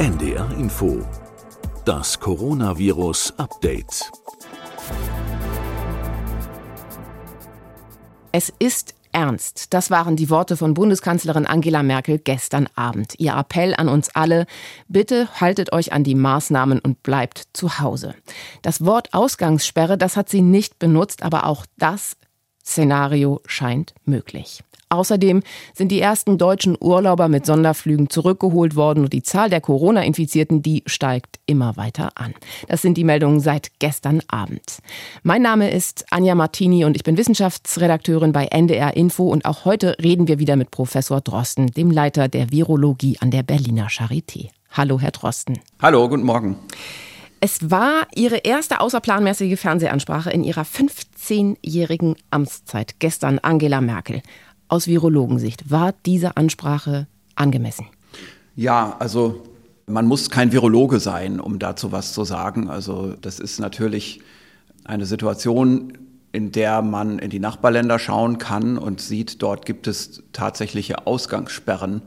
NDR Info. Das Coronavirus Update. Es ist ernst. Das waren die Worte von Bundeskanzlerin Angela Merkel gestern Abend. Ihr Appell an uns alle, bitte haltet euch an die Maßnahmen und bleibt zu Hause. Das Wort Ausgangssperre, das hat sie nicht benutzt, aber auch das Szenario scheint möglich. Außerdem sind die ersten deutschen Urlauber mit Sonderflügen zurückgeholt worden und die Zahl der Corona-Infizierten, die steigt immer weiter an. Das sind die Meldungen seit gestern Abend. Mein Name ist Anja Martini und ich bin Wissenschaftsredakteurin bei NDR Info und auch heute reden wir wieder mit Professor Drosten, dem Leiter der Virologie an der Berliner Charité. Hallo, Herr Drosten. Hallo, guten Morgen. Es war Ihre erste außerplanmäßige Fernsehansprache in Ihrer 15-jährigen Amtszeit. Gestern Angela Merkel aus Virologensicht, war diese Ansprache angemessen? Ja, also man muss kein Virologe sein, um dazu was zu sagen. Also das ist natürlich eine Situation, in der man in die Nachbarländer schauen kann und sieht, dort gibt es tatsächliche Ausgangssperren.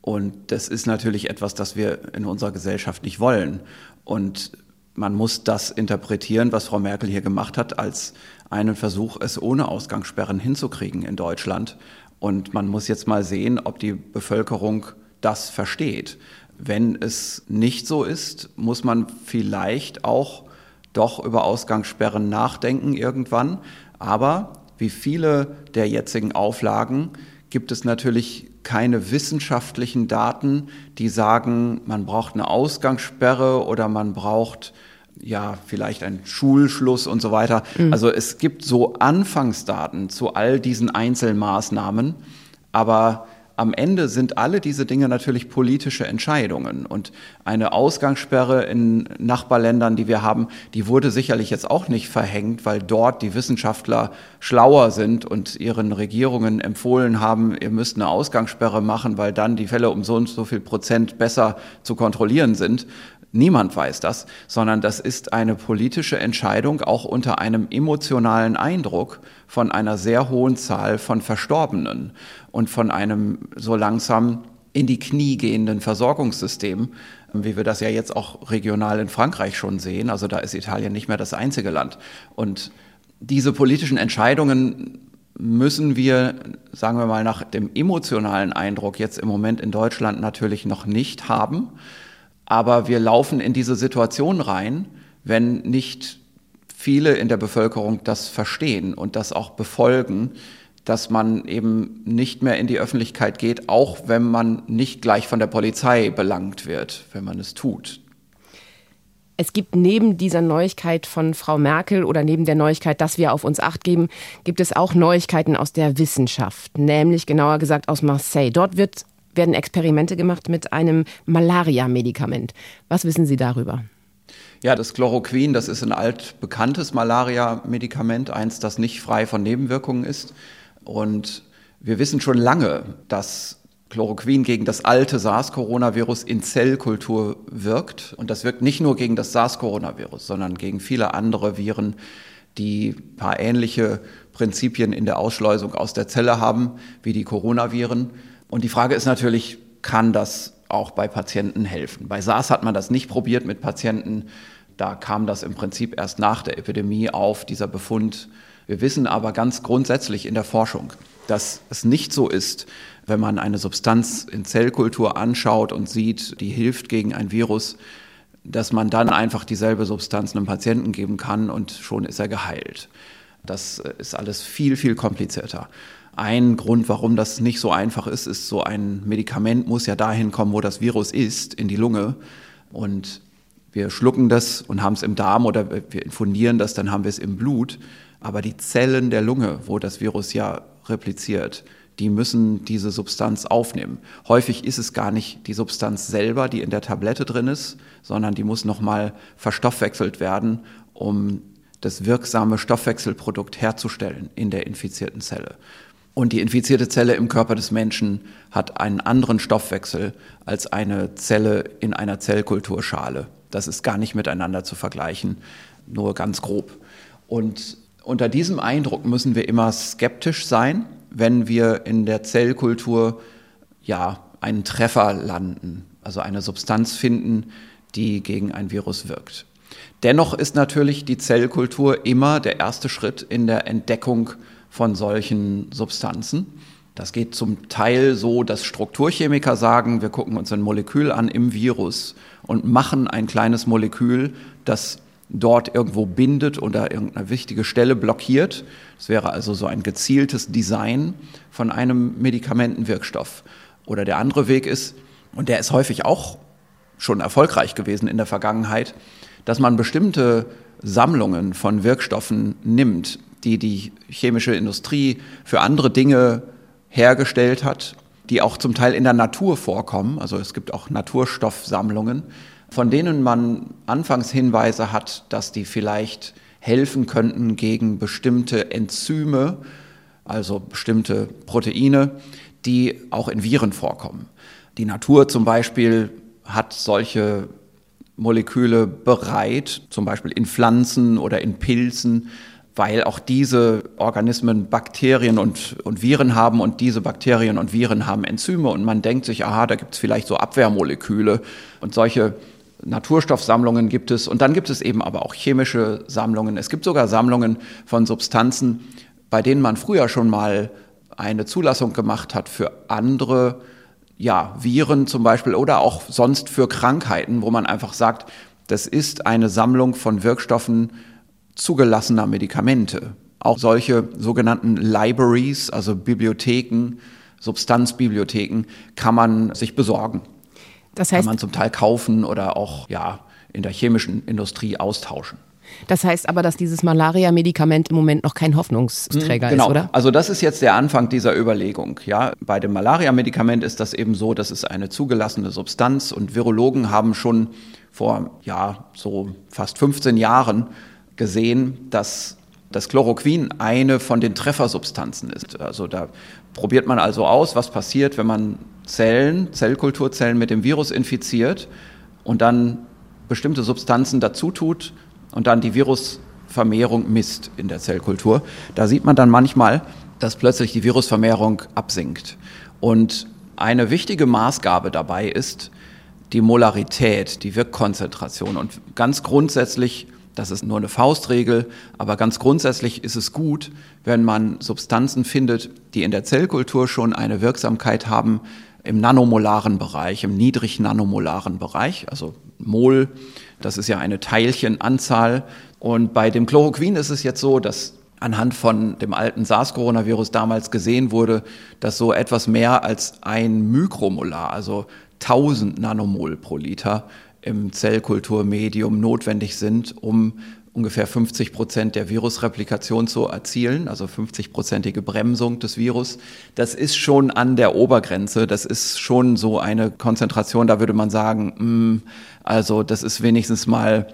Und das ist natürlich etwas, das wir in unserer Gesellschaft nicht wollen. Und man muss das interpretieren, was Frau Merkel hier gemacht hat, als einen Versuch, es ohne Ausgangssperren hinzukriegen in Deutschland. Und man muss jetzt mal sehen, ob die Bevölkerung das versteht. Wenn es nicht so ist, muss man vielleicht auch doch über Ausgangssperren nachdenken irgendwann. Aber wie viele der jetzigen Auflagen gibt es natürlich keine wissenschaftlichen Daten, die sagen, man braucht eine Ausgangssperre oder man braucht ja, vielleicht ein Schulschluss und so weiter. Mhm. Also es gibt so Anfangsdaten zu all diesen Einzelmaßnahmen, aber am Ende sind alle diese Dinge natürlich politische Entscheidungen. Und eine Ausgangssperre in Nachbarländern, die wir haben, die wurde sicherlich jetzt auch nicht verhängt, weil dort die Wissenschaftler schlauer sind und ihren Regierungen empfohlen haben, ihr müsst eine Ausgangssperre machen, weil dann die Fälle um so und so viel Prozent besser zu kontrollieren sind. Niemand weiß das, sondern das ist eine politische Entscheidung, auch unter einem emotionalen Eindruck von einer sehr hohen Zahl von Verstorbenen und von einem so langsam in die Knie gehenden Versorgungssystem, wie wir das ja jetzt auch regional in Frankreich schon sehen. Also da ist Italien nicht mehr das einzige Land. Und diese politischen Entscheidungen müssen wir, sagen wir mal, nach dem emotionalen Eindruck jetzt im Moment in Deutschland natürlich noch nicht haben. Aber wir laufen in diese Situation rein, wenn nicht viele in der Bevölkerung das verstehen und das auch befolgen, dass man eben nicht mehr in die Öffentlichkeit geht, auch wenn man nicht gleich von der Polizei belangt wird, wenn man es tut. Es gibt neben dieser Neuigkeit von Frau Merkel oder neben der Neuigkeit, dass wir auf uns acht geben, gibt es auch Neuigkeiten aus der Wissenschaft, nämlich genauer gesagt aus Marseille. Dort wird werden Experimente gemacht mit einem Malaria-Medikament. Was wissen Sie darüber? Ja, das Chloroquin, das ist ein altbekanntes Malaria-Medikament, eins, das nicht frei von Nebenwirkungen ist. Und wir wissen schon lange, dass Chloroquin gegen das alte SARS-Coronavirus in Zellkultur wirkt. Und das wirkt nicht nur gegen das SARS-Coronavirus, sondern gegen viele andere Viren, die ein paar ähnliche Prinzipien in der Ausschleusung aus der Zelle haben wie die Coronaviren. Und die Frage ist natürlich, kann das auch bei Patienten helfen? Bei SARS hat man das nicht probiert mit Patienten. Da kam das im Prinzip erst nach der Epidemie auf, dieser Befund. Wir wissen aber ganz grundsätzlich in der Forschung, dass es nicht so ist, wenn man eine Substanz in Zellkultur anschaut und sieht, die hilft gegen ein Virus, dass man dann einfach dieselbe Substanz einem Patienten geben kann und schon ist er geheilt. Das ist alles viel, viel komplizierter. Ein Grund, warum das nicht so einfach ist, ist, so ein Medikament muss ja dahin kommen, wo das Virus ist, in die Lunge. Und wir schlucken das und haben es im Darm oder wir infundieren das, dann haben wir es im Blut. Aber die Zellen der Lunge, wo das Virus ja repliziert, die müssen diese Substanz aufnehmen. Häufig ist es gar nicht die Substanz selber, die in der Tablette drin ist, sondern die muss nochmal verstoffwechselt werden, um das wirksame Stoffwechselprodukt herzustellen in der infizierten Zelle. Und die infizierte Zelle im Körper des Menschen hat einen anderen Stoffwechsel als eine Zelle in einer Zellkulturschale. Das ist gar nicht miteinander zu vergleichen, nur ganz grob. Und unter diesem Eindruck müssen wir immer skeptisch sein, wenn wir in der Zellkultur ja einen Treffer landen, also eine Substanz finden, die gegen ein Virus wirkt. Dennoch ist natürlich die Zellkultur immer der erste Schritt in der Entdeckung von solchen Substanzen. Das geht zum Teil so, dass Strukturchemiker sagen, wir gucken uns ein Molekül an im Virus und machen ein kleines Molekül, das dort irgendwo bindet oder irgendeine wichtige Stelle blockiert. Das wäre also so ein gezieltes Design von einem Medikamentenwirkstoff. Oder der andere Weg ist, und der ist häufig auch schon erfolgreich gewesen in der Vergangenheit, dass man bestimmte Sammlungen von Wirkstoffen nimmt, die die chemische Industrie für andere Dinge hergestellt hat, die auch zum Teil in der Natur vorkommen. Also es gibt auch Naturstoffsammlungen, von denen man anfangs Hinweise hat, dass die vielleicht helfen könnten gegen bestimmte Enzyme, also bestimmte Proteine, die auch in Viren vorkommen. Die Natur zum Beispiel hat solche Moleküle bereit, zum Beispiel in Pflanzen oder in Pilzen, weil auch diese Organismen Bakterien und, und Viren haben und diese Bakterien und Viren haben Enzyme und man denkt sich, aha, da gibt es vielleicht so Abwehrmoleküle und solche Naturstoffsammlungen gibt es und dann gibt es eben aber auch chemische Sammlungen. Es gibt sogar Sammlungen von Substanzen, bei denen man früher schon mal eine Zulassung gemacht hat für andere ja, Viren zum Beispiel oder auch sonst für Krankheiten, wo man einfach sagt, das ist eine Sammlung von Wirkstoffen zugelassener Medikamente. Auch solche sogenannten Libraries, also Bibliotheken, Substanzbibliotheken, kann man sich besorgen. Das heißt, kann man zum Teil kaufen oder auch ja, in der chemischen Industrie austauschen. Das heißt aber, dass dieses Malaria-Medikament im Moment noch kein Hoffnungsträger genau. ist, oder? Also das ist jetzt der Anfang dieser Überlegung. Ja, bei dem Malaria-Medikament ist das eben so, das ist eine zugelassene Substanz und Virologen haben schon vor ja so fast 15 Jahren gesehen, dass das Chloroquin eine von den Treffersubstanzen ist. Also da probiert man also aus, was passiert, wenn man Zellen, Zellkulturzellen mit dem Virus infiziert und dann bestimmte Substanzen dazu tut, und dann die Virusvermehrung misst in der Zellkultur, da sieht man dann manchmal, dass plötzlich die Virusvermehrung absinkt. Und eine wichtige Maßgabe dabei ist die Molarität, die Wirkkonzentration. Und ganz grundsätzlich, das ist nur eine Faustregel, aber ganz grundsätzlich ist es gut, wenn man Substanzen findet, die in der Zellkultur schon eine Wirksamkeit haben im nanomolaren Bereich, im niedrig nanomolaren Bereich, also Mol das ist ja eine Teilchenanzahl. Und bei dem Chloroquin ist es jetzt so, dass anhand von dem alten SARS-Coronavirus damals gesehen wurde, dass so etwas mehr als ein Mikromolar, also 1000 Nanomol pro Liter im Zellkulturmedium notwendig sind, um ungefähr 50 Prozent der Virusreplikation zu erzielen, also 50-prozentige Bremsung des Virus. Das ist schon an der Obergrenze. Das ist schon so eine Konzentration, da würde man sagen, mh, mm, also das ist wenigstens mal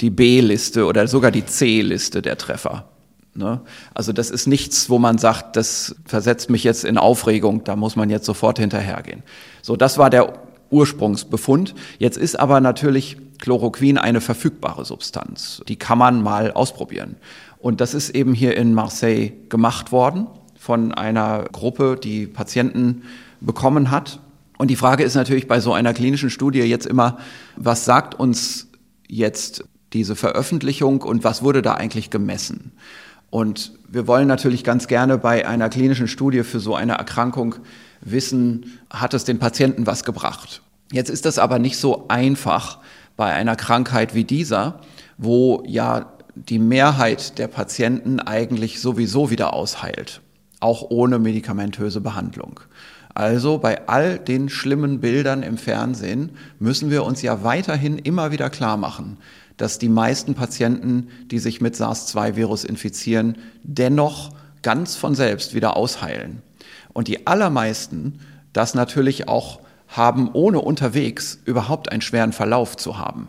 die B-Liste oder sogar die C-Liste der Treffer. Ne? Also das ist nichts, wo man sagt, das versetzt mich jetzt in Aufregung, da muss man jetzt sofort hinterhergehen. So, das war der Ursprungsbefund. Jetzt ist aber natürlich Chloroquin eine verfügbare Substanz. Die kann man mal ausprobieren. Und das ist eben hier in Marseille gemacht worden von einer Gruppe, die Patienten bekommen hat. Und die Frage ist natürlich bei so einer klinischen Studie jetzt immer, was sagt uns jetzt diese Veröffentlichung und was wurde da eigentlich gemessen? Und wir wollen natürlich ganz gerne bei einer klinischen Studie für so eine Erkrankung wissen, hat es den Patienten was gebracht? Jetzt ist das aber nicht so einfach, bei einer Krankheit wie dieser, wo ja die Mehrheit der Patienten eigentlich sowieso wieder ausheilt, auch ohne medikamentöse Behandlung. Also bei all den schlimmen Bildern im Fernsehen müssen wir uns ja weiterhin immer wieder klar machen, dass die meisten Patienten, die sich mit SARS-2-Virus infizieren, dennoch ganz von selbst wieder ausheilen. Und die allermeisten das natürlich auch haben, ohne unterwegs überhaupt einen schweren Verlauf zu haben.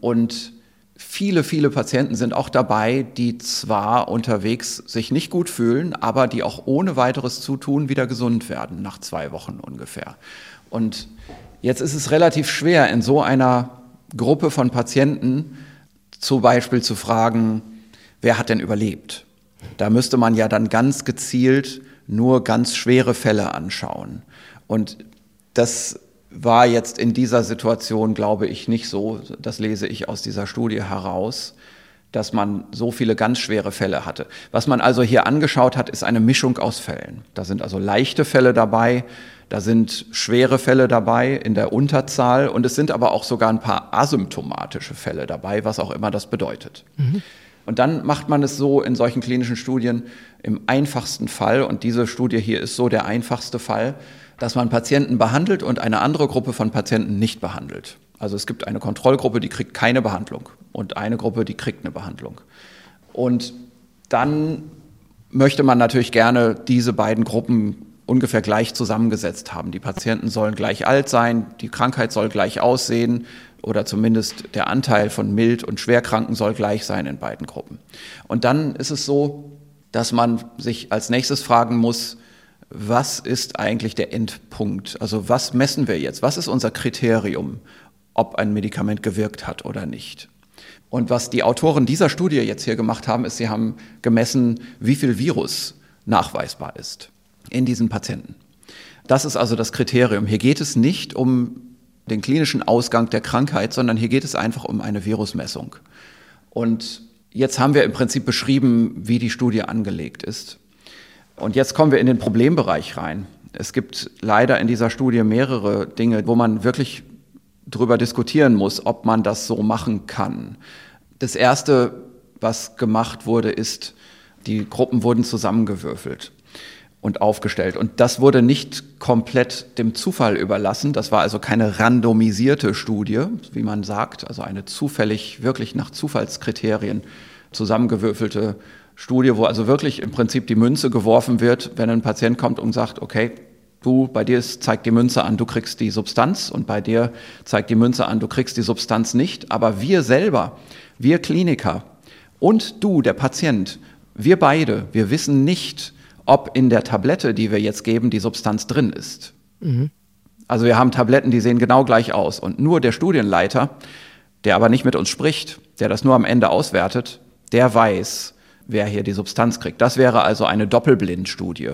Und viele, viele Patienten sind auch dabei, die zwar unterwegs sich nicht gut fühlen, aber die auch ohne weiteres Zutun wieder gesund werden, nach zwei Wochen ungefähr. Und jetzt ist es relativ schwer, in so einer Gruppe von Patienten zum Beispiel zu fragen, wer hat denn überlebt? Da müsste man ja dann ganz gezielt nur ganz schwere Fälle anschauen. Und Das war jetzt in dieser Situation, glaube ich, nicht so. Das lese ich aus dieser Studie heraus dass man so viele ganz schwere Fälle hatte. Was man also hier angeschaut hat, ist eine Mischung aus Fällen. Da sind also leichte Fälle dabei, da sind schwere Fälle dabei in der Unterzahl und es sind aber auch sogar ein paar asymptomatische Fälle dabei, was auch immer das bedeutet. Mhm. Und dann macht man es so in solchen klinischen Studien im einfachsten Fall, und diese Studie hier ist so der einfachste Fall, dass man Patienten behandelt und eine andere Gruppe von Patienten nicht behandelt. Also es gibt eine Kontrollgruppe, die kriegt keine Behandlung und eine Gruppe, die kriegt eine Behandlung. Und dann möchte man natürlich gerne diese beiden Gruppen ungefähr gleich zusammengesetzt haben. Die Patienten sollen gleich alt sein, die Krankheit soll gleich aussehen oder zumindest der Anteil von mild und schwerkranken soll gleich sein in beiden Gruppen. Und dann ist es so, dass man sich als nächstes fragen muss, was ist eigentlich der Endpunkt? Also was messen wir jetzt? Was ist unser Kriterium, ob ein Medikament gewirkt hat oder nicht? Und was die Autoren dieser Studie jetzt hier gemacht haben, ist, sie haben gemessen, wie viel Virus nachweisbar ist in diesen Patienten. Das ist also das Kriterium. Hier geht es nicht um den klinischen Ausgang der Krankheit, sondern hier geht es einfach um eine Virusmessung. Und jetzt haben wir im Prinzip beschrieben, wie die Studie angelegt ist. Und jetzt kommen wir in den Problembereich rein. Es gibt leider in dieser Studie mehrere Dinge, wo man wirklich darüber diskutieren muss, ob man das so machen kann. Das Erste, was gemacht wurde, ist, die Gruppen wurden zusammengewürfelt und aufgestellt. Und das wurde nicht komplett dem Zufall überlassen. Das war also keine randomisierte Studie, wie man sagt, also eine zufällig, wirklich nach Zufallskriterien zusammengewürfelte Studie, wo also wirklich im Prinzip die Münze geworfen wird, wenn ein Patient kommt und sagt, okay, du, bei dir zeigt die Münze an, du kriegst die Substanz und bei dir zeigt die Münze an, du kriegst die Substanz nicht. Aber wir selber, wir Kliniker und du, der Patient, wir beide, wir wissen nicht, ob in der Tablette, die wir jetzt geben, die Substanz drin ist. Mhm. Also wir haben Tabletten, die sehen genau gleich aus. Und nur der Studienleiter, der aber nicht mit uns spricht, der das nur am Ende auswertet, der weiß, wer hier die Substanz kriegt. Das wäre also eine Doppelblindstudie.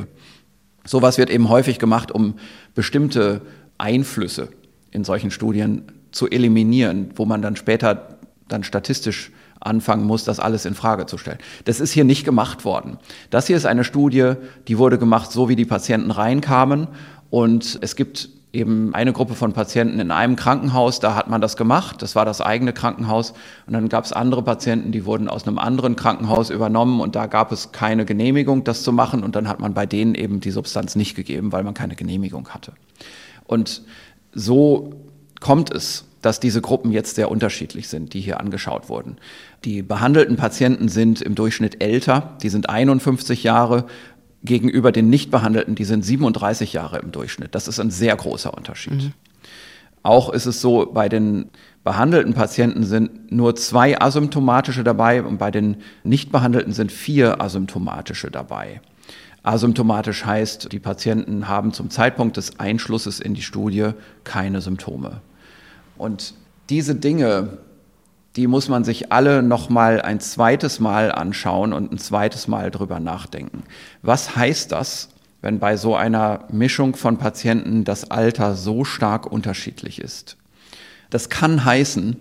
Sowas wird eben häufig gemacht, um bestimmte Einflüsse in solchen Studien zu eliminieren, wo man dann später dann statistisch anfangen muss, das alles in Frage zu stellen. Das ist hier nicht gemacht worden. Das hier ist eine Studie, die wurde gemacht, so wie die Patienten reinkamen. Und es gibt eben eine Gruppe von Patienten in einem Krankenhaus, da hat man das gemacht, das war das eigene Krankenhaus. Und dann gab es andere Patienten, die wurden aus einem anderen Krankenhaus übernommen und da gab es keine Genehmigung, das zu machen. Und dann hat man bei denen eben die Substanz nicht gegeben, weil man keine Genehmigung hatte. Und so kommt es, dass diese Gruppen jetzt sehr unterschiedlich sind, die hier angeschaut wurden. Die behandelten Patienten sind im Durchschnitt älter, die sind 51 Jahre gegenüber den nicht behandelten, die sind 37 Jahre im Durchschnitt. Das ist ein sehr großer Unterschied. Mhm. Auch ist es so, bei den behandelten Patienten sind nur zwei asymptomatische dabei und bei den nicht behandelten sind vier asymptomatische dabei. Asymptomatisch heißt, die Patienten haben zum Zeitpunkt des Einschlusses in die Studie keine Symptome. Und diese Dinge, die muss man sich alle noch mal ein zweites Mal anschauen und ein zweites Mal drüber nachdenken. Was heißt das, wenn bei so einer Mischung von Patienten das Alter so stark unterschiedlich ist? Das kann heißen,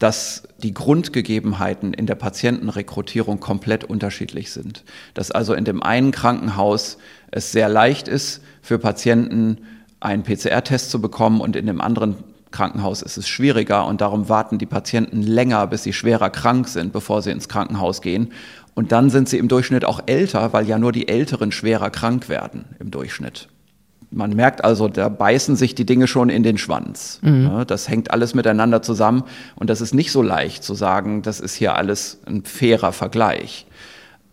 dass die Grundgegebenheiten in der Patientenrekrutierung komplett unterschiedlich sind. Dass also in dem einen Krankenhaus es sehr leicht ist, für Patienten einen PCR-Test zu bekommen und in dem anderen Krankenhaus ist es schwieriger und darum warten die Patienten länger, bis sie schwerer krank sind, bevor sie ins Krankenhaus gehen. Und dann sind sie im Durchschnitt auch älter, weil ja nur die Älteren schwerer krank werden im Durchschnitt. Man merkt also, da beißen sich die Dinge schon in den Schwanz. Mhm. Das hängt alles miteinander zusammen und das ist nicht so leicht zu sagen, das ist hier alles ein fairer Vergleich.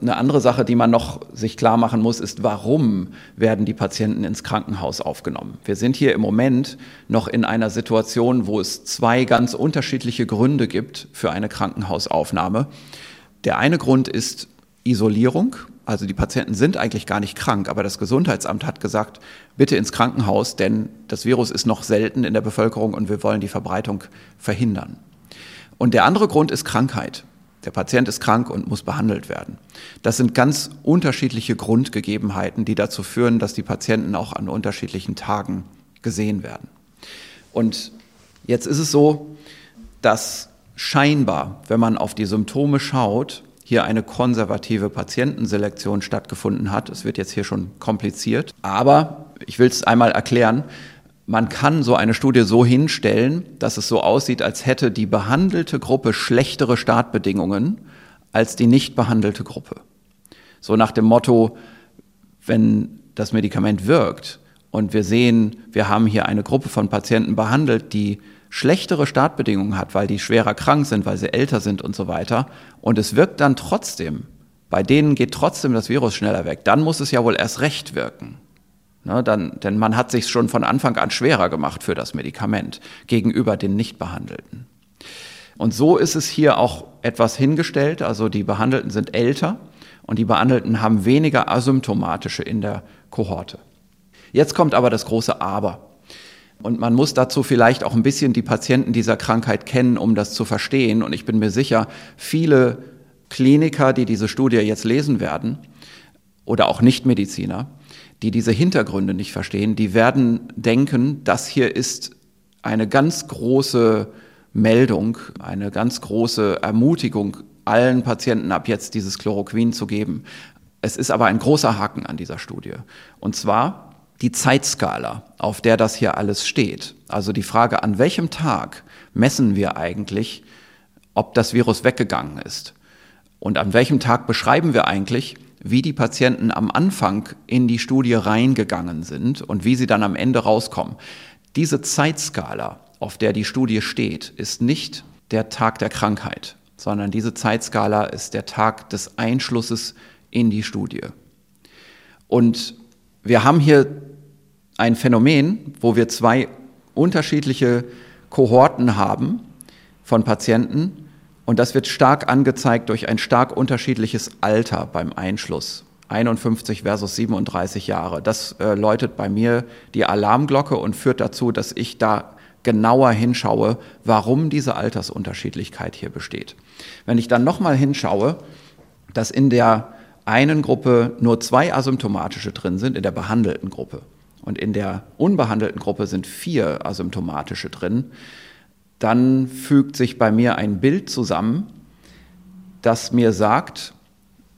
Eine andere Sache, die man noch sich klar machen muss, ist, warum werden die Patienten ins Krankenhaus aufgenommen? Wir sind hier im Moment noch in einer Situation, wo es zwei ganz unterschiedliche Gründe gibt für eine Krankenhausaufnahme. Der eine Grund ist Isolierung. Also die Patienten sind eigentlich gar nicht krank, aber das Gesundheitsamt hat gesagt, bitte ins Krankenhaus, denn das Virus ist noch selten in der Bevölkerung und wir wollen die Verbreitung verhindern. Und der andere Grund ist Krankheit. Der Patient ist krank und muss behandelt werden. Das sind ganz unterschiedliche Grundgegebenheiten, die dazu führen, dass die Patienten auch an unterschiedlichen Tagen gesehen werden. Und jetzt ist es so, dass scheinbar, wenn man auf die Symptome schaut, hier eine konservative Patientenselektion stattgefunden hat. Es wird jetzt hier schon kompliziert, aber ich will es einmal erklären. Man kann so eine Studie so hinstellen, dass es so aussieht, als hätte die behandelte Gruppe schlechtere Startbedingungen als die nicht behandelte Gruppe. So nach dem Motto, wenn das Medikament wirkt und wir sehen, wir haben hier eine Gruppe von Patienten behandelt, die schlechtere Startbedingungen hat, weil die schwerer krank sind, weil sie älter sind und so weiter, und es wirkt dann trotzdem, bei denen geht trotzdem das Virus schneller weg, dann muss es ja wohl erst recht wirken. Ne, dann, denn man hat sich schon von Anfang an schwerer gemacht für das Medikament gegenüber den Nichtbehandelten. Und so ist es hier auch etwas hingestellt, also die Behandelten sind älter und die Behandelten haben weniger asymptomatische in der Kohorte. Jetzt kommt aber das große Aber. Und man muss dazu vielleicht auch ein bisschen die Patienten dieser Krankheit kennen, um das zu verstehen. Und ich bin mir sicher, viele Kliniker, die diese Studie jetzt lesen werden, oder auch Nichtmediziner, die diese Hintergründe nicht verstehen, die werden denken, das hier ist eine ganz große Meldung, eine ganz große Ermutigung, allen Patienten ab jetzt dieses Chloroquin zu geben. Es ist aber ein großer Haken an dieser Studie. Und zwar die Zeitskala, auf der das hier alles steht. Also die Frage, an welchem Tag messen wir eigentlich, ob das Virus weggegangen ist? Und an welchem Tag beschreiben wir eigentlich, wie die Patienten am Anfang in die Studie reingegangen sind und wie sie dann am Ende rauskommen. Diese Zeitskala, auf der die Studie steht, ist nicht der Tag der Krankheit, sondern diese Zeitskala ist der Tag des Einschlusses in die Studie. Und wir haben hier ein Phänomen, wo wir zwei unterschiedliche Kohorten haben von Patienten und das wird stark angezeigt durch ein stark unterschiedliches Alter beim Einschluss. 51 versus 37 Jahre. Das äh, läutet bei mir die Alarmglocke und führt dazu, dass ich da genauer hinschaue, warum diese Altersunterschiedlichkeit hier besteht. Wenn ich dann nochmal hinschaue, dass in der einen Gruppe nur zwei asymptomatische drin sind, in der behandelten Gruppe, und in der unbehandelten Gruppe sind vier asymptomatische drin, dann fügt sich bei mir ein Bild zusammen, das mir sagt,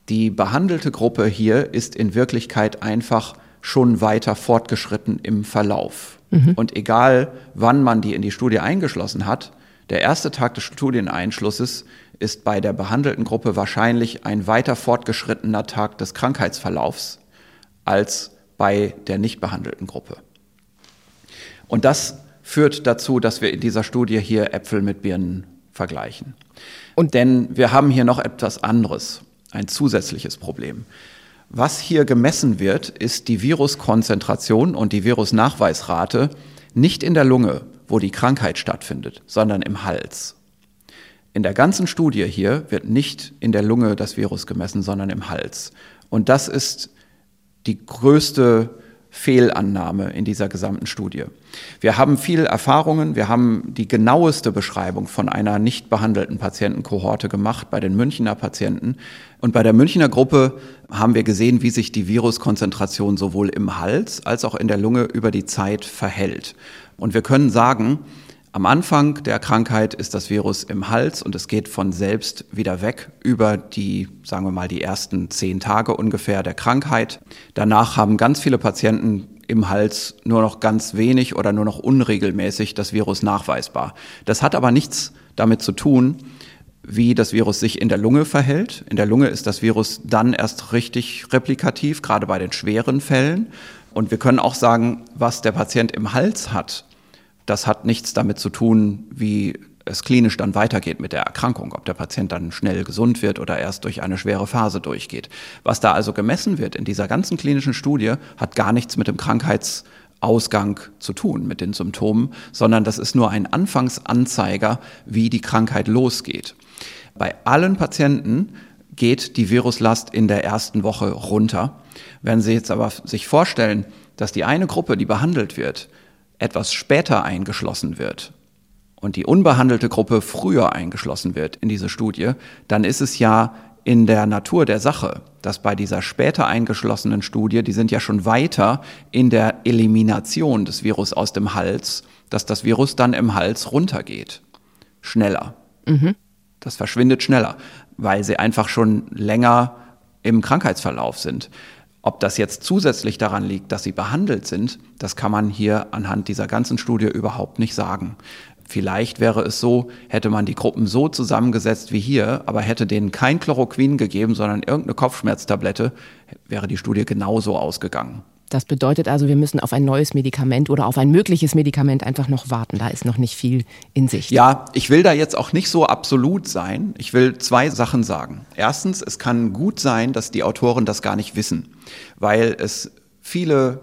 die behandelte Gruppe hier ist in Wirklichkeit einfach schon weiter fortgeschritten im Verlauf. Mhm. Und egal, wann man die in die Studie eingeschlossen hat, der erste Tag des Studieneinschlusses ist bei der behandelten Gruppe wahrscheinlich ein weiter fortgeschrittener Tag des Krankheitsverlaufs als bei der nicht behandelten Gruppe. Und das führt dazu, dass wir in dieser Studie hier Äpfel mit Birnen vergleichen. Und denn wir haben hier noch etwas anderes, ein zusätzliches Problem. Was hier gemessen wird, ist die Viruskonzentration und die Virusnachweisrate nicht in der Lunge, wo die Krankheit stattfindet, sondern im Hals. In der ganzen Studie hier wird nicht in der Lunge das Virus gemessen, sondern im Hals. Und das ist die größte Fehlannahme in dieser gesamten Studie. Wir haben viele Erfahrungen, wir haben die genaueste Beschreibung von einer nicht behandelten Patientenkohorte gemacht bei den Münchner Patienten. Und bei der Münchner Gruppe haben wir gesehen, wie sich die Viruskonzentration sowohl im Hals als auch in der Lunge über die Zeit verhält. Und wir können sagen, am Anfang der Krankheit ist das Virus im Hals und es geht von selbst wieder weg über die, sagen wir mal, die ersten zehn Tage ungefähr der Krankheit. Danach haben ganz viele Patienten im Hals nur noch ganz wenig oder nur noch unregelmäßig das Virus nachweisbar. Das hat aber nichts damit zu tun, wie das Virus sich in der Lunge verhält. In der Lunge ist das Virus dann erst richtig replikativ, gerade bei den schweren Fällen. Und wir können auch sagen, was der Patient im Hals hat, das hat nichts damit zu tun, wie es klinisch dann weitergeht mit der Erkrankung, ob der Patient dann schnell gesund wird oder erst durch eine schwere Phase durchgeht. Was da also gemessen wird in dieser ganzen klinischen Studie, hat gar nichts mit dem Krankheitsausgang zu tun, mit den Symptomen, sondern das ist nur ein Anfangsanzeiger, wie die Krankheit losgeht. Bei allen Patienten geht die Viruslast in der ersten Woche runter. Wenn Sie jetzt aber sich vorstellen, dass die eine Gruppe, die behandelt wird, etwas später eingeschlossen wird und die unbehandelte Gruppe früher eingeschlossen wird in diese Studie, dann ist es ja in der Natur der Sache, dass bei dieser später eingeschlossenen Studie, die sind ja schon weiter in der Elimination des Virus aus dem Hals, dass das Virus dann im Hals runtergeht. Schneller. Mhm. Das verschwindet schneller, weil sie einfach schon länger im Krankheitsverlauf sind. Ob das jetzt zusätzlich daran liegt, dass sie behandelt sind, das kann man hier anhand dieser ganzen Studie überhaupt nicht sagen. Vielleicht wäre es so, hätte man die Gruppen so zusammengesetzt wie hier, aber hätte denen kein Chloroquin gegeben, sondern irgendeine Kopfschmerztablette, wäre die Studie genauso ausgegangen. Das bedeutet also, wir müssen auf ein neues Medikament oder auf ein mögliches Medikament einfach noch warten. Da ist noch nicht viel in Sicht. Ja, ich will da jetzt auch nicht so absolut sein. Ich will zwei Sachen sagen. Erstens, es kann gut sein, dass die Autoren das gar nicht wissen, weil es viele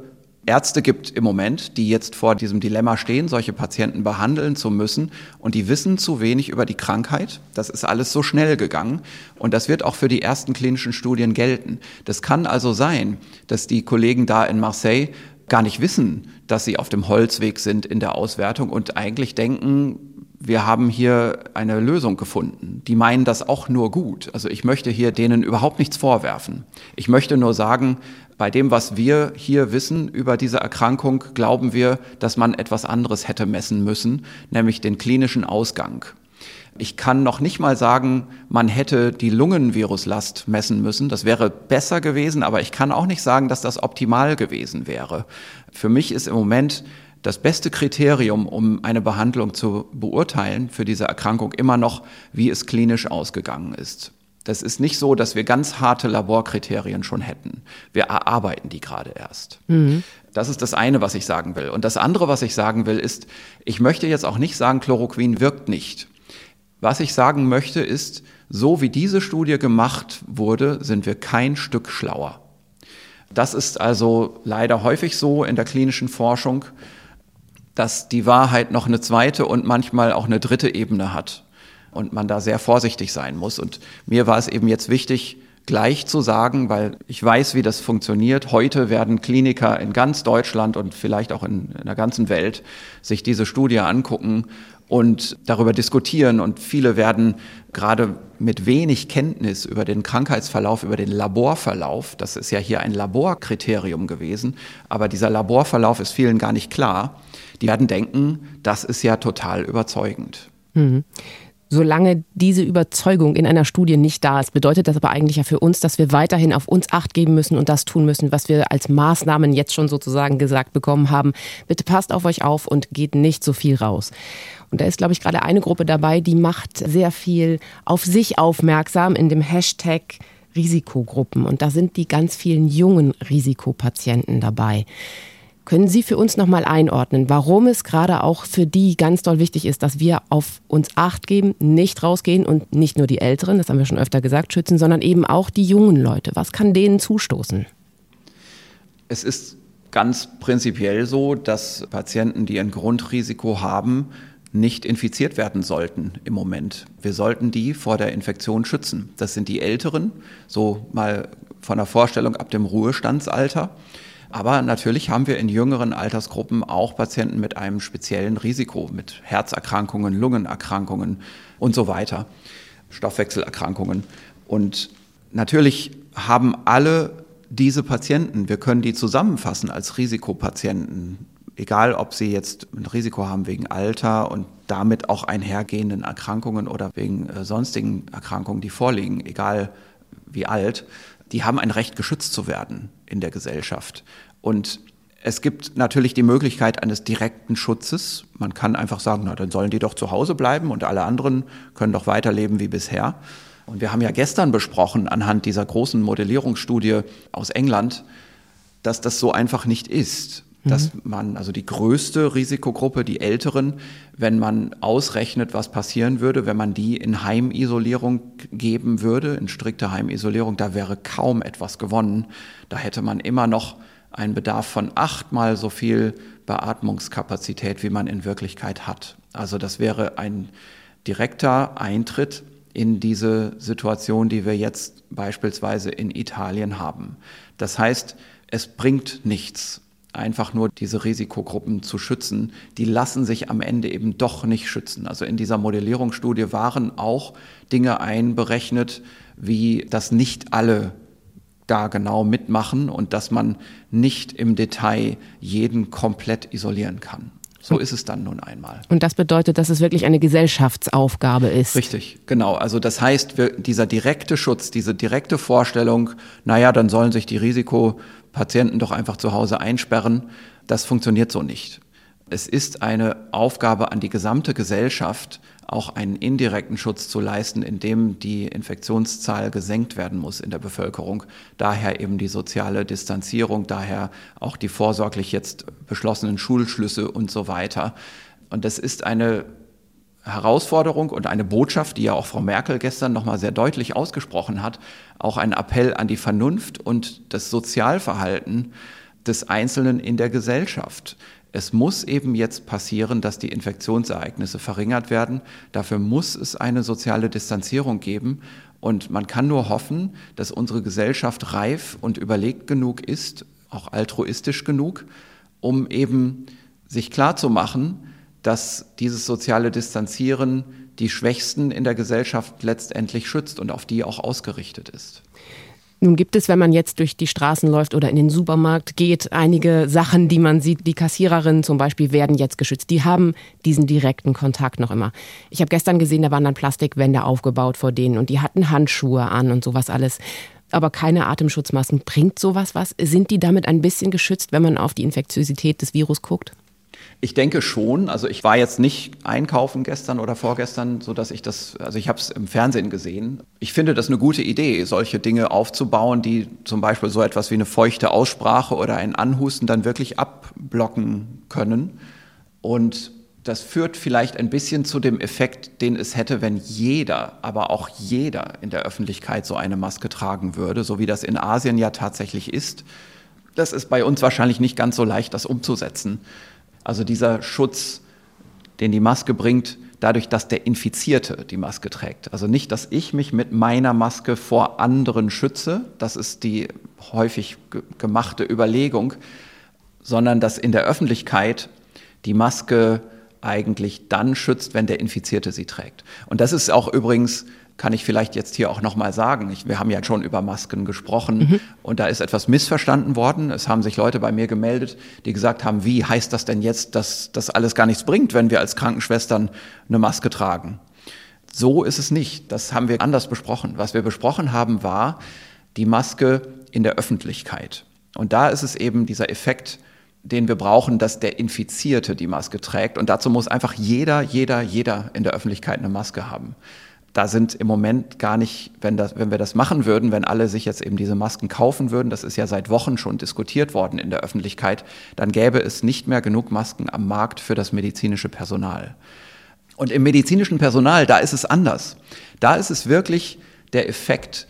Ärzte gibt im Moment, die jetzt vor diesem Dilemma stehen, solche Patienten behandeln zu müssen und die wissen zu wenig über die Krankheit. Das ist alles so schnell gegangen und das wird auch für die ersten klinischen Studien gelten. Das kann also sein, dass die Kollegen da in Marseille gar nicht wissen, dass sie auf dem Holzweg sind in der Auswertung und eigentlich denken, wir haben hier eine Lösung gefunden. Die meinen das auch nur gut. Also ich möchte hier denen überhaupt nichts vorwerfen. Ich möchte nur sagen, bei dem, was wir hier wissen über diese Erkrankung, glauben wir, dass man etwas anderes hätte messen müssen, nämlich den klinischen Ausgang. Ich kann noch nicht mal sagen, man hätte die Lungenviruslast messen müssen. Das wäre besser gewesen, aber ich kann auch nicht sagen, dass das optimal gewesen wäre. Für mich ist im Moment das beste Kriterium, um eine Behandlung zu beurteilen für diese Erkrankung immer noch, wie es klinisch ausgegangen ist. Das ist nicht so, dass wir ganz harte Laborkriterien schon hätten. Wir erarbeiten die gerade erst. Mhm. Das ist das eine, was ich sagen will. Und das andere, was ich sagen will, ist, ich möchte jetzt auch nicht sagen, Chloroquin wirkt nicht. Was ich sagen möchte, ist, so wie diese Studie gemacht wurde, sind wir kein Stück schlauer. Das ist also leider häufig so in der klinischen Forschung, dass die Wahrheit noch eine zweite und manchmal auch eine dritte Ebene hat und man da sehr vorsichtig sein muss. Und mir war es eben jetzt wichtig, gleich zu sagen, weil ich weiß, wie das funktioniert. Heute werden Kliniker in ganz Deutschland und vielleicht auch in, in der ganzen Welt sich diese Studie angucken und darüber diskutieren. Und viele werden gerade mit wenig Kenntnis über den Krankheitsverlauf, über den Laborverlauf, das ist ja hier ein Laborkriterium gewesen, aber dieser Laborverlauf ist vielen gar nicht klar, die werden denken, das ist ja total überzeugend. Mhm. Solange diese Überzeugung in einer Studie nicht da ist, bedeutet das aber eigentlich ja für uns, dass wir weiterhin auf uns acht geben müssen und das tun müssen, was wir als Maßnahmen jetzt schon sozusagen gesagt bekommen haben. Bitte passt auf euch auf und geht nicht so viel raus. Und da ist, glaube ich, gerade eine Gruppe dabei, die macht sehr viel auf sich aufmerksam in dem Hashtag Risikogruppen. Und da sind die ganz vielen jungen Risikopatienten dabei. Können Sie für uns nochmal einordnen, warum es gerade auch für die ganz doll wichtig ist, dass wir auf uns Acht geben, nicht rausgehen und nicht nur die Älteren, das haben wir schon öfter gesagt, schützen, sondern eben auch die jungen Leute? Was kann denen zustoßen? Es ist ganz prinzipiell so, dass Patienten, die ein Grundrisiko haben, nicht infiziert werden sollten im Moment. Wir sollten die vor der Infektion schützen. Das sind die Älteren, so mal von der Vorstellung ab dem Ruhestandsalter. Aber natürlich haben wir in jüngeren Altersgruppen auch Patienten mit einem speziellen Risiko, mit Herzerkrankungen, Lungenerkrankungen und so weiter, Stoffwechselerkrankungen. Und natürlich haben alle diese Patienten, wir können die zusammenfassen als Risikopatienten, egal ob sie jetzt ein Risiko haben wegen Alter und damit auch einhergehenden Erkrankungen oder wegen äh, sonstigen Erkrankungen, die vorliegen, egal wie alt, die haben ein Recht, geschützt zu werden in der Gesellschaft. Und es gibt natürlich die Möglichkeit eines direkten Schutzes. Man kann einfach sagen, na, dann sollen die doch zu Hause bleiben und alle anderen können doch weiterleben wie bisher. Und wir haben ja gestern besprochen, anhand dieser großen Modellierungsstudie aus England, dass das so einfach nicht ist. Dass mhm. man, also die größte Risikogruppe, die Älteren, wenn man ausrechnet, was passieren würde, wenn man die in Heimisolierung geben würde, in strikte Heimisolierung, da wäre kaum etwas gewonnen. Da hätte man immer noch einen Bedarf von achtmal so viel Beatmungskapazität, wie man in Wirklichkeit hat. Also das wäre ein direkter Eintritt in diese Situation, die wir jetzt beispielsweise in Italien haben. Das heißt, es bringt nichts, einfach nur diese Risikogruppen zu schützen. Die lassen sich am Ende eben doch nicht schützen. Also in dieser Modellierungsstudie waren auch Dinge einberechnet, wie das nicht alle da genau mitmachen und dass man nicht im Detail jeden komplett isolieren kann. So ist es dann nun einmal. Und das bedeutet, dass es wirklich eine Gesellschaftsaufgabe ist. Richtig, genau. Also das heißt, wir, dieser direkte Schutz, diese direkte Vorstellung, naja, dann sollen sich die Risikopatienten doch einfach zu Hause einsperren, das funktioniert so nicht. Es ist eine Aufgabe an die gesamte Gesellschaft, auch einen indirekten Schutz zu leisten, indem die Infektionszahl gesenkt werden muss in der Bevölkerung. Daher eben die soziale Distanzierung, daher auch die vorsorglich jetzt beschlossenen Schulschlüsse und so weiter. Und das ist eine Herausforderung und eine Botschaft, die ja auch Frau Merkel gestern nochmal sehr deutlich ausgesprochen hat, auch ein Appell an die Vernunft und das Sozialverhalten des Einzelnen in der Gesellschaft. Es muss eben jetzt passieren, dass die Infektionsereignisse verringert werden. Dafür muss es eine soziale Distanzierung geben. Und man kann nur hoffen, dass unsere Gesellschaft reif und überlegt genug ist, auch altruistisch genug, um eben sich klarzumachen, dass dieses soziale Distanzieren die Schwächsten in der Gesellschaft letztendlich schützt und auf die auch ausgerichtet ist. Nun gibt es, wenn man jetzt durch die Straßen läuft oder in den Supermarkt geht, einige Sachen, die man sieht. Die Kassiererinnen zum Beispiel werden jetzt geschützt. Die haben diesen direkten Kontakt noch immer. Ich habe gestern gesehen, da waren dann Plastikwände aufgebaut vor denen und die hatten Handschuhe an und sowas alles. Aber keine Atemschutzmasken. Bringt sowas was? Sind die damit ein bisschen geschützt, wenn man auf die Infektiosität des Virus guckt? Ich denke schon. Also ich war jetzt nicht einkaufen gestern oder vorgestern, so dass ich das, also ich habe es im Fernsehen gesehen. Ich finde das eine gute Idee, solche Dinge aufzubauen, die zum Beispiel so etwas wie eine feuchte Aussprache oder ein Anhusten dann wirklich abblocken können. Und das führt vielleicht ein bisschen zu dem Effekt, den es hätte, wenn jeder, aber auch jeder in der Öffentlichkeit so eine Maske tragen würde, so wie das in Asien ja tatsächlich ist. Das ist bei uns wahrscheinlich nicht ganz so leicht, das umzusetzen. Also dieser Schutz, den die Maske bringt, dadurch, dass der Infizierte die Maske trägt. Also nicht, dass ich mich mit meiner Maske vor anderen schütze, das ist die häufig gemachte Überlegung, sondern dass in der Öffentlichkeit die Maske eigentlich dann schützt, wenn der Infizierte sie trägt. Und das ist auch übrigens kann ich vielleicht jetzt hier auch nochmal sagen. Ich, wir haben ja schon über Masken gesprochen mhm. und da ist etwas missverstanden worden. Es haben sich Leute bei mir gemeldet, die gesagt haben, wie heißt das denn jetzt, dass das alles gar nichts bringt, wenn wir als Krankenschwestern eine Maske tragen? So ist es nicht. Das haben wir anders besprochen. Was wir besprochen haben, war die Maske in der Öffentlichkeit. Und da ist es eben dieser Effekt, den wir brauchen, dass der Infizierte die Maske trägt. Und dazu muss einfach jeder, jeder, jeder in der Öffentlichkeit eine Maske haben da sind im Moment gar nicht, wenn, das, wenn wir das machen würden, wenn alle sich jetzt eben diese Masken kaufen würden, das ist ja seit Wochen schon diskutiert worden in der Öffentlichkeit, dann gäbe es nicht mehr genug Masken am Markt für das medizinische Personal. Und im medizinischen Personal, da ist es anders. Da ist es wirklich der Effekt,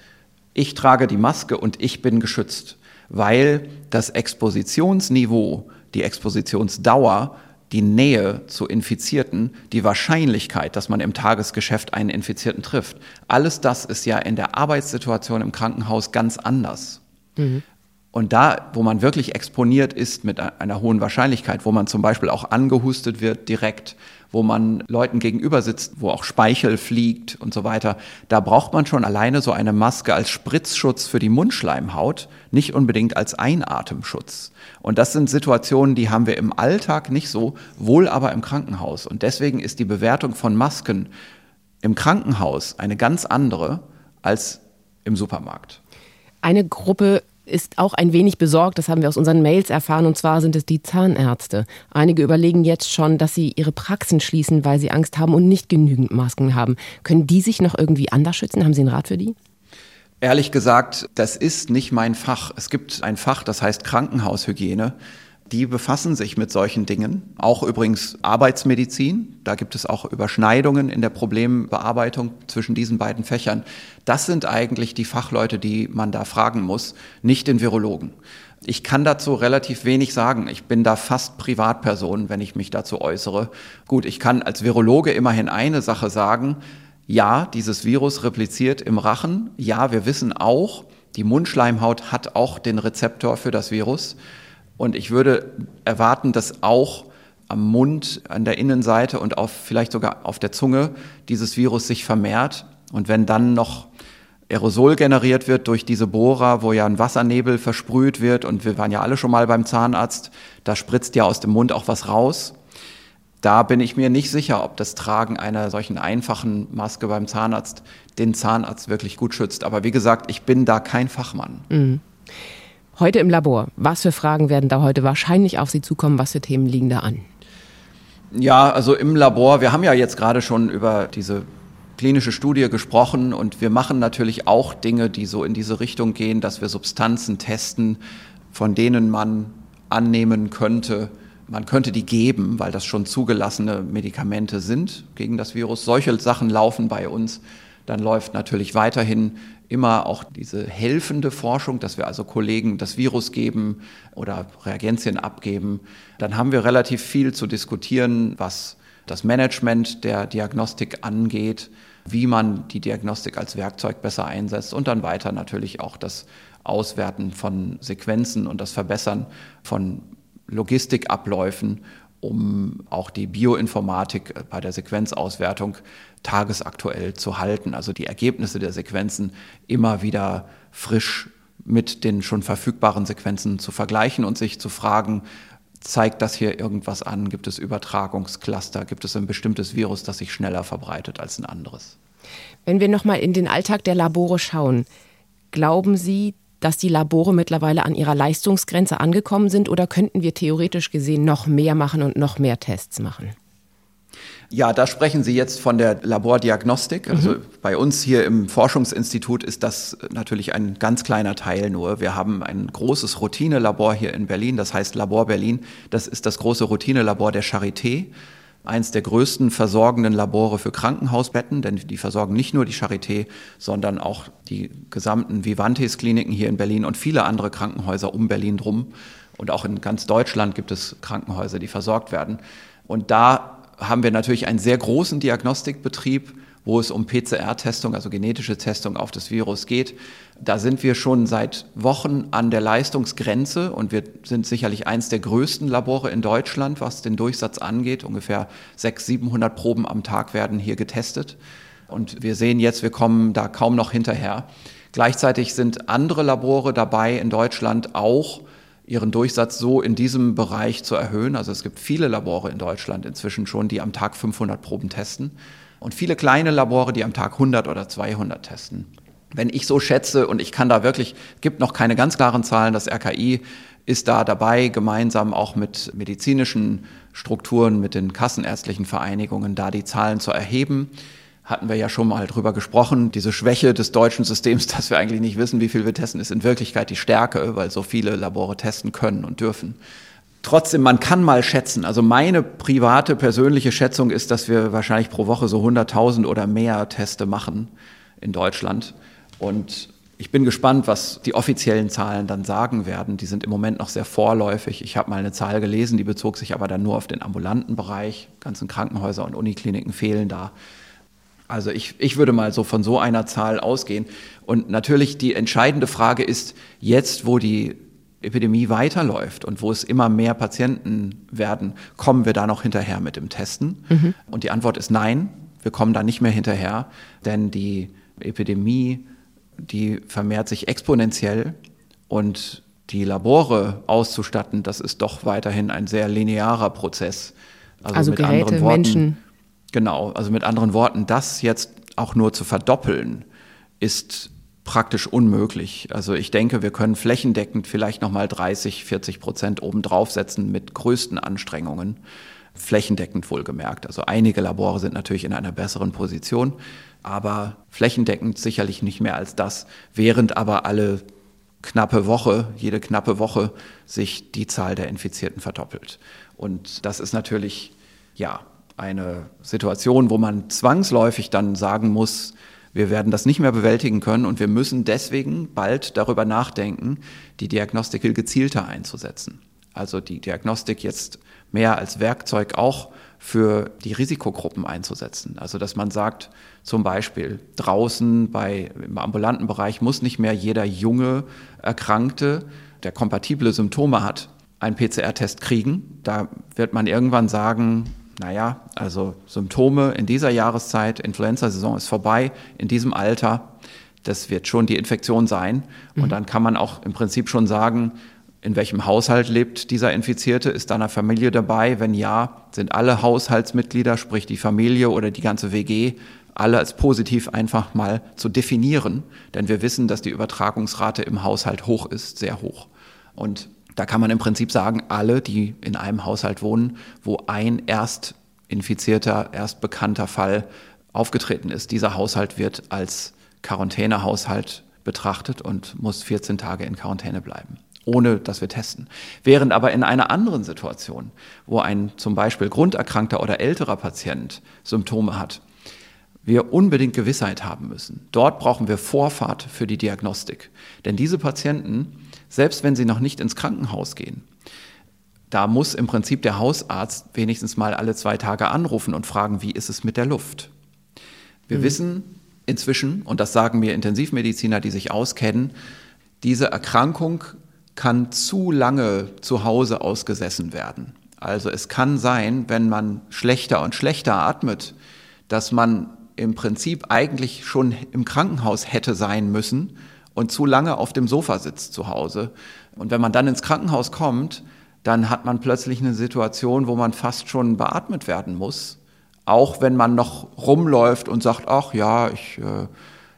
ich trage die Maske und ich bin geschützt, weil das Expositionsniveau, die Expositionsdauer die Nähe zu Infizierten, die Wahrscheinlichkeit, dass man im Tagesgeschäft einen Infizierten trifft. Alles das ist ja in der Arbeitssituation im Krankenhaus ganz anders. Mhm. Und da, wo man wirklich exponiert ist mit einer hohen Wahrscheinlichkeit, wo man zum Beispiel auch angehustet wird direkt, wo man Leuten gegenüber sitzt, wo auch Speichel fliegt und so weiter, da braucht man schon alleine so eine Maske als Spritzschutz für die Mundschleimhaut, nicht unbedingt als Einatemschutz. Und das sind Situationen, die haben wir im Alltag nicht so, wohl aber im Krankenhaus. Und deswegen ist die Bewertung von Masken im Krankenhaus eine ganz andere als im Supermarkt. Eine Gruppe ist auch ein wenig besorgt, das haben wir aus unseren Mails erfahren, und zwar sind es die Zahnärzte. Einige überlegen jetzt schon, dass sie ihre Praxen schließen, weil sie Angst haben und nicht genügend Masken haben. Können die sich noch irgendwie anders schützen? Haben Sie einen Rat für die? Ehrlich gesagt, das ist nicht mein Fach. Es gibt ein Fach, das heißt Krankenhaushygiene. Die befassen sich mit solchen Dingen, auch übrigens Arbeitsmedizin. Da gibt es auch Überschneidungen in der Problembearbeitung zwischen diesen beiden Fächern. Das sind eigentlich die Fachleute, die man da fragen muss, nicht den Virologen. Ich kann dazu relativ wenig sagen. Ich bin da fast Privatperson, wenn ich mich dazu äußere. Gut, ich kann als Virologe immerhin eine Sache sagen. Ja, dieses Virus repliziert im Rachen. Ja, wir wissen auch, die Mundschleimhaut hat auch den Rezeptor für das Virus. Und ich würde erwarten, dass auch am Mund, an der Innenseite und auf, vielleicht sogar auf der Zunge dieses Virus sich vermehrt. Und wenn dann noch Aerosol generiert wird durch diese Bohrer, wo ja ein Wassernebel versprüht wird. Und wir waren ja alle schon mal beim Zahnarzt. Da spritzt ja aus dem Mund auch was raus. Da bin ich mir nicht sicher, ob das Tragen einer solchen einfachen Maske beim Zahnarzt den Zahnarzt wirklich gut schützt. Aber wie gesagt, ich bin da kein Fachmann. Mhm. Heute im Labor, was für Fragen werden da heute wahrscheinlich auf Sie zukommen? Was für Themen liegen da an? Ja, also im Labor, wir haben ja jetzt gerade schon über diese klinische Studie gesprochen und wir machen natürlich auch Dinge, die so in diese Richtung gehen, dass wir Substanzen testen, von denen man annehmen könnte, man könnte die geben, weil das schon zugelassene Medikamente sind gegen das Virus. Solche Sachen laufen bei uns. Dann läuft natürlich weiterhin immer auch diese helfende Forschung, dass wir also Kollegen das Virus geben oder Reagenzien abgeben. Dann haben wir relativ viel zu diskutieren, was das Management der Diagnostik angeht, wie man die Diagnostik als Werkzeug besser einsetzt und dann weiter natürlich auch das Auswerten von Sequenzen und das Verbessern von Logistikabläufen, um auch die Bioinformatik bei der Sequenzauswertung tagesaktuell zu halten, also die Ergebnisse der Sequenzen immer wieder frisch mit den schon verfügbaren Sequenzen zu vergleichen und sich zu fragen, zeigt das hier irgendwas an? Gibt es Übertragungscluster? Gibt es ein bestimmtes Virus, das sich schneller verbreitet als ein anderes? Wenn wir nochmal in den Alltag der Labore schauen, glauben Sie, dass die Labore mittlerweile an ihrer Leistungsgrenze angekommen sind oder könnten wir theoretisch gesehen noch mehr machen und noch mehr Tests machen? Ja, da sprechen Sie jetzt von der Labordiagnostik. Also mhm. bei uns hier im Forschungsinstitut ist das natürlich ein ganz kleiner Teil nur. Wir haben ein großes Routinelabor hier in Berlin, das heißt Labor Berlin. Das ist das große Routinelabor der Charité eins der größten versorgenden Labore für Krankenhausbetten, denn die versorgen nicht nur die Charité, sondern auch die gesamten Vivantes-Kliniken hier in Berlin und viele andere Krankenhäuser um Berlin drum. Und auch in ganz Deutschland gibt es Krankenhäuser, die versorgt werden. Und da haben wir natürlich einen sehr großen Diagnostikbetrieb, wo es um PCR-Testung, also genetische Testung auf das Virus geht. Da sind wir schon seit Wochen an der Leistungsgrenze und wir sind sicherlich eins der größten Labore in Deutschland, was den Durchsatz angeht. Ungefähr 600, 700 Proben am Tag werden hier getestet. Und wir sehen jetzt, wir kommen da kaum noch hinterher. Gleichzeitig sind andere Labore dabei in Deutschland auch ihren Durchsatz so in diesem Bereich zu erhöhen. Also es gibt viele Labore in Deutschland inzwischen schon, die am Tag 500 Proben testen und viele kleine Labore, die am Tag 100 oder 200 testen. Wenn ich so schätze, und ich kann da wirklich, gibt noch keine ganz klaren Zahlen, das RKI ist da dabei, gemeinsam auch mit medizinischen Strukturen, mit den kassenärztlichen Vereinigungen, da die Zahlen zu erheben hatten wir ja schon mal drüber gesprochen. Diese Schwäche des deutschen Systems, dass wir eigentlich nicht wissen, wie viel wir testen, ist in Wirklichkeit die Stärke, weil so viele Labore testen können und dürfen. Trotzdem, man kann mal schätzen. Also meine private, persönliche Schätzung ist, dass wir wahrscheinlich pro Woche so 100.000 oder mehr Teste machen in Deutschland. Und ich bin gespannt, was die offiziellen Zahlen dann sagen werden. Die sind im Moment noch sehr vorläufig. Ich habe mal eine Zahl gelesen, die bezog sich aber dann nur auf den ambulanten Bereich. Ganzen Krankenhäuser und Unikliniken fehlen da. Also ich, ich würde mal so von so einer Zahl ausgehen. Und natürlich die entscheidende Frage ist, jetzt wo die Epidemie weiterläuft und wo es immer mehr Patienten werden, kommen wir da noch hinterher mit dem Testen? Mhm. Und die Antwort ist nein, wir kommen da nicht mehr hinterher, denn die Epidemie, die vermehrt sich exponentiell und die Labore auszustatten, das ist doch weiterhin ein sehr linearer Prozess. Also, also mit Geräte, anderen Worten, Menschen. Genau, also mit anderen Worten, das jetzt auch nur zu verdoppeln, ist praktisch unmöglich. Also ich denke, wir können flächendeckend vielleicht nochmal 30, 40 Prozent obendrauf setzen mit größten Anstrengungen. Flächendeckend wohlgemerkt. Also einige Labore sind natürlich in einer besseren Position, aber flächendeckend sicherlich nicht mehr als das, während aber alle knappe Woche, jede knappe Woche sich die Zahl der Infizierten verdoppelt. Und das ist natürlich, ja, eine Situation, wo man zwangsläufig dann sagen muss, wir werden das nicht mehr bewältigen können und wir müssen deswegen bald darüber nachdenken, die Diagnostik viel gezielter einzusetzen. Also die Diagnostik jetzt mehr als Werkzeug auch für die Risikogruppen einzusetzen. Also dass man sagt, zum Beispiel draußen bei, im ambulanten Bereich muss nicht mehr jeder junge Erkrankte, der kompatible Symptome hat, einen PCR-Test kriegen. Da wird man irgendwann sagen, naja, also Symptome in dieser Jahreszeit, Influenza-Saison ist vorbei, in diesem Alter, das wird schon die Infektion sein. Und mhm. dann kann man auch im Prinzip schon sagen, in welchem Haushalt lebt dieser Infizierte? Ist da eine Familie dabei? Wenn ja, sind alle Haushaltsmitglieder, sprich die Familie oder die ganze WG, alle als positiv einfach mal zu definieren. Denn wir wissen, dass die Übertragungsrate im Haushalt hoch ist, sehr hoch. Und da kann man im Prinzip sagen, alle, die in einem Haushalt wohnen, wo ein erst infizierter, erst bekannter Fall aufgetreten ist, dieser Haushalt wird als Quarantänehaushalt betrachtet und muss 14 Tage in Quarantäne bleiben ohne dass wir testen. Während aber in einer anderen Situation, wo ein zum Beispiel grunderkrankter oder älterer Patient Symptome hat, wir unbedingt Gewissheit haben müssen. Dort brauchen wir Vorfahrt für die Diagnostik. Denn diese Patienten, selbst wenn sie noch nicht ins Krankenhaus gehen, da muss im Prinzip der Hausarzt wenigstens mal alle zwei Tage anrufen und fragen, wie ist es mit der Luft. Wir mhm. wissen inzwischen, und das sagen mir Intensivmediziner, die sich auskennen, diese Erkrankung kann zu lange zu Hause ausgesessen werden. Also es kann sein, wenn man schlechter und schlechter atmet, dass man im Prinzip eigentlich schon im Krankenhaus hätte sein müssen und zu lange auf dem Sofa sitzt zu Hause. Und wenn man dann ins Krankenhaus kommt, dann hat man plötzlich eine Situation, wo man fast schon beatmet werden muss. Auch wenn man noch rumläuft und sagt, ach ja, ich äh,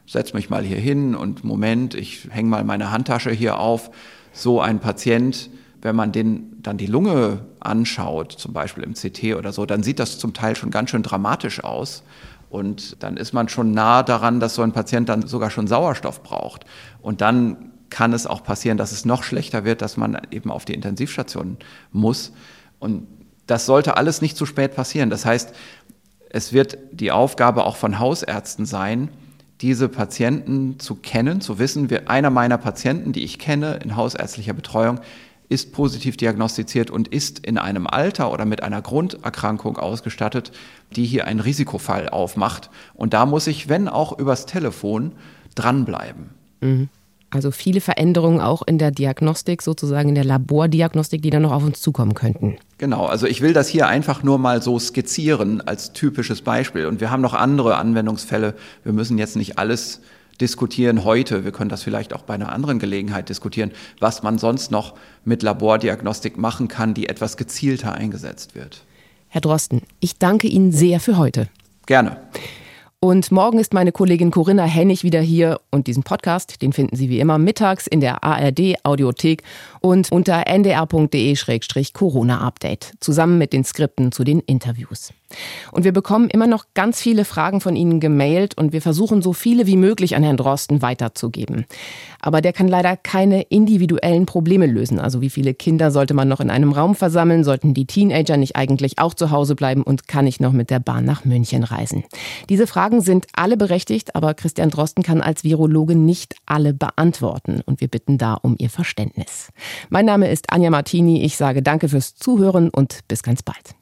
setze mich mal hier hin und Moment, ich hänge mal meine Handtasche hier auf so ein Patient, wenn man den dann die Lunge anschaut, zum Beispiel im CT oder so, dann sieht das zum Teil schon ganz schön dramatisch aus. Und dann ist man schon nah daran, dass so ein Patient dann sogar schon Sauerstoff braucht. Und dann kann es auch passieren, dass es noch schlechter wird, dass man eben auf die Intensivstation muss. Und das sollte alles nicht zu spät passieren. Das heißt, es wird die Aufgabe auch von Hausärzten sein, diese Patienten zu kennen, zu wissen, einer meiner Patienten, die ich kenne in hausärztlicher Betreuung, ist positiv diagnostiziert und ist in einem Alter oder mit einer Grunderkrankung ausgestattet, die hier einen Risikofall aufmacht. Und da muss ich, wenn auch übers Telefon, dranbleiben. Mhm. Also viele Veränderungen auch in der Diagnostik, sozusagen in der Labordiagnostik, die dann noch auf uns zukommen könnten. Genau, also ich will das hier einfach nur mal so skizzieren als typisches Beispiel. Und wir haben noch andere Anwendungsfälle. Wir müssen jetzt nicht alles diskutieren heute. Wir können das vielleicht auch bei einer anderen Gelegenheit diskutieren, was man sonst noch mit Labordiagnostik machen kann, die etwas gezielter eingesetzt wird. Herr Drosten, ich danke Ihnen sehr für heute. Gerne. Und morgen ist meine Kollegin Corinna Hennig wieder hier und diesen Podcast, den finden Sie wie immer mittags in der ARD Audiothek und unter ndr.de-corona-update zusammen mit den Skripten zu den Interviews. Und wir bekommen immer noch ganz viele Fragen von Ihnen gemailt und wir versuchen so viele wie möglich an Herrn Drosten weiterzugeben. Aber der kann leider keine individuellen Probleme lösen. Also wie viele Kinder sollte man noch in einem Raum versammeln? Sollten die Teenager nicht eigentlich auch zu Hause bleiben und kann ich noch mit der Bahn nach München reisen? Diese Fragen sind alle berechtigt, aber Christian Drosten kann als Virologe nicht alle beantworten und wir bitten da um Ihr Verständnis. Mein Name ist Anja Martini. Ich sage danke fürs Zuhören und bis ganz bald.